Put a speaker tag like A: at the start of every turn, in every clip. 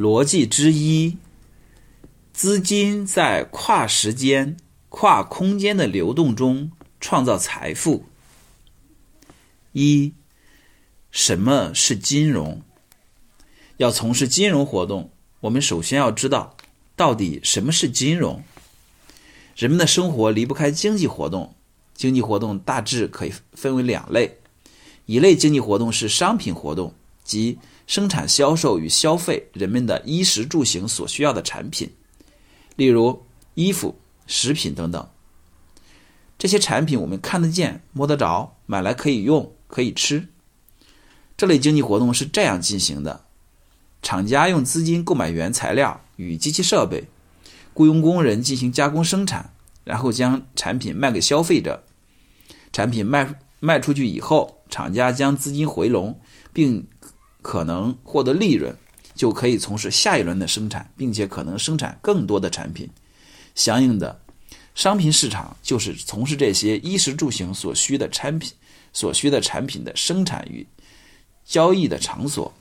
A: 逻辑之一：资金在跨时间、跨空间的流动中创造财富。一、什么是金融？要从事金融活动，我们首先要知道到底什么是金融。人们的生活离不开经济活动，经济活动大致可以分为两类：一类经济活动是商品活动，即生产、销售与消费人们的衣食住行所需要的产品，例如衣服、食品等等。这些产品我们看得见、摸得着，买来可以用、可以吃。这类经济活动是这样进行的：厂家用资金购买原材料与机器设备。雇佣工人进行加工生产，然后将产品卖给消费者。产品卖卖出去以后，厂家将资金回笼，并可能获得利润，就可以从事下一轮的生产，并且可能生产更多的产品。相应的，商品市场就是从事这些衣食住行所需的产品所需的产品的生产与交易的场所。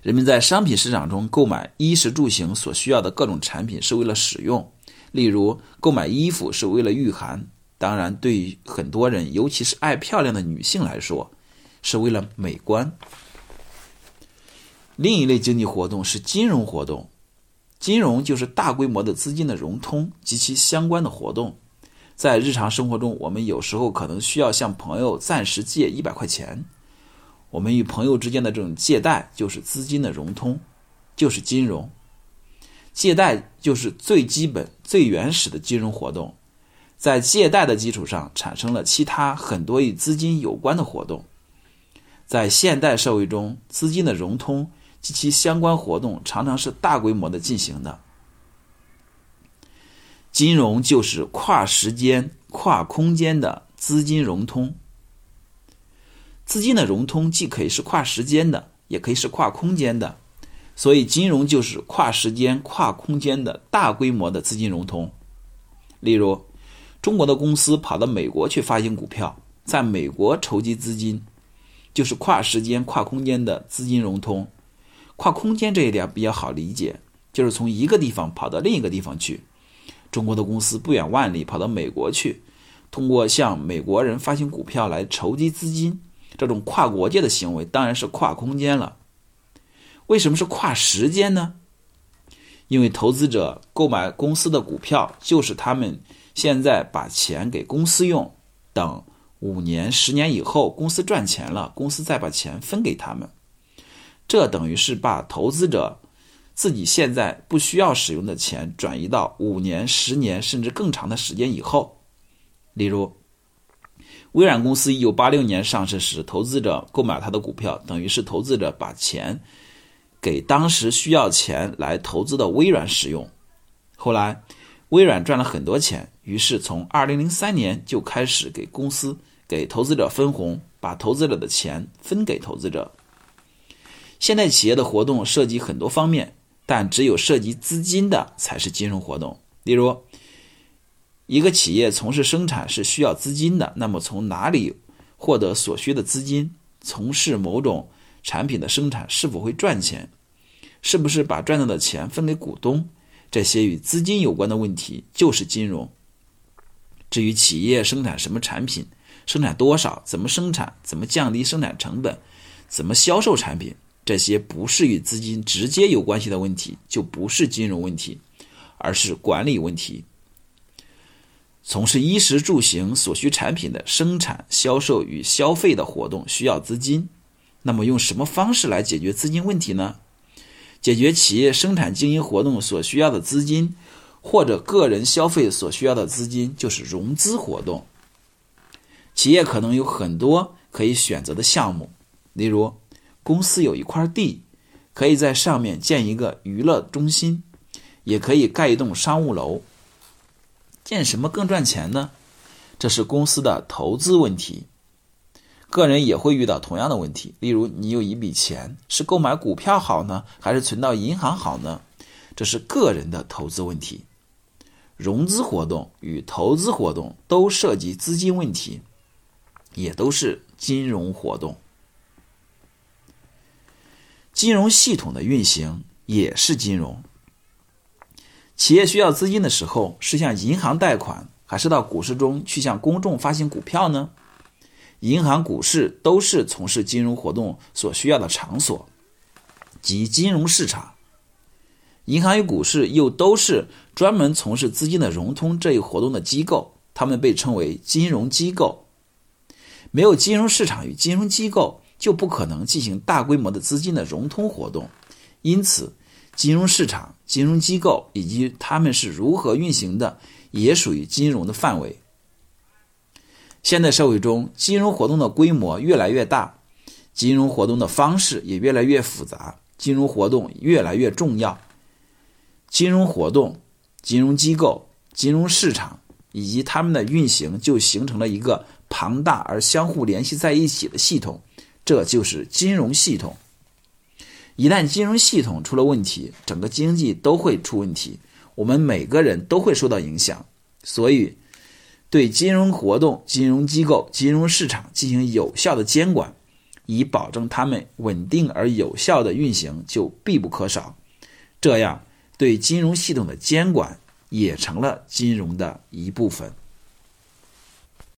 A: 人们在商品市场中购买衣食住行所需要的各种产品是为了使用，例如购买衣服是为了御寒，当然对于很多人，尤其是爱漂亮的女性来说，是为了美观。另一类经济活动是金融活动，金融就是大规模的资金的融通及其相关的活动。在日常生活中，我们有时候可能需要向朋友暂时借一百块钱。我们与朋友之间的这种借贷，就是资金的融通，就是金融。借贷就是最基本、最原始的金融活动，在借贷的基础上产生了其他很多与资金有关的活动。在现代社会中，资金的融通及其相关活动常常是大规模的进行的。金融就是跨时间、跨空间的资金融通。资金的融通既可以是跨时间的，也可以是跨空间的，所以金融就是跨时间、跨空间的大规模的资金融通。例如，中国的公司跑到美国去发行股票，在美国筹集资金，就是跨时间、跨空间的资金融通。跨空间这一点比较好理解，就是从一个地方跑到另一个地方去。中国的公司不远万里跑到美国去，通过向美国人发行股票来筹集资金。这种跨国界的行为当然是跨空间了。为什么是跨时间呢？因为投资者购买公司的股票，就是他们现在把钱给公司用，等五年、十年以后公司赚钱了，公司再把钱分给他们。这等于是把投资者自己现在不需要使用的钱转移到五年、十年甚至更长的时间以后。例如。微软公司一九八六年上市时，投资者购买它的股票，等于是投资者把钱给当时需要钱来投资的微软使用。后来，微软赚了很多钱，于是从二零零三年就开始给公司、给投资者分红，把投资者的钱分给投资者。现在企业的活动涉及很多方面，但只有涉及资金的才是金融活动，例如。一个企业从事生产是需要资金的，那么从哪里获得所需的资金？从事某种产品的生产是否会赚钱？是不是把赚到的钱分给股东？这些与资金有关的问题就是金融。至于企业生产什么产品、生产多少、怎么生产、怎么降低生产成本、怎么销售产品，这些不是与资金直接有关系的问题，就不是金融问题，而是管理问题。从事衣食住行所需产品的生产、销售与消费的活动需要资金，那么用什么方式来解决资金问题呢？解决企业生产经营活动所需要的资金，或者个人消费所需要的资金，就是融资活动。企业可能有很多可以选择的项目，例如，公司有一块地，可以在上面建一个娱乐中心，也可以盖一栋商务楼。建什么更赚钱呢？这是公司的投资问题。个人也会遇到同样的问题。例如，你有一笔钱，是购买股票好呢，还是存到银行好呢？这是个人的投资问题。融资活动与投资活动都涉及资金问题，也都是金融活动。金融系统的运行也是金融。企业需要资金的时候，是向银行贷款，还是到股市中去向公众发行股票呢？银行、股市都是从事金融活动所需要的场所，即金融市场。银行与股市又都是专门从事资金的融通这一活动的机构，他们被称为金融机构。没有金融市场与金融机构，就不可能进行大规模的资金的融通活动。因此，金融市场、金融机构以及他们是如何运行的，也属于金融的范围。现代社会中，金融活动的规模越来越大，金融活动的方式也越来越复杂，金融活动越来越重要。金融活动、金融机构、金融市场以及它们的运行，就形成了一个庞大而相互联系在一起的系统，这就是金融系统。一旦金融系统出了问题，整个经济都会出问题，我们每个人都会受到影响。所以，对金融活动、金融机构、金融市场进行有效的监管，以保证它们稳定而有效的运行，就必不可少。这样。对金融系统的监管也成了金融的一部分。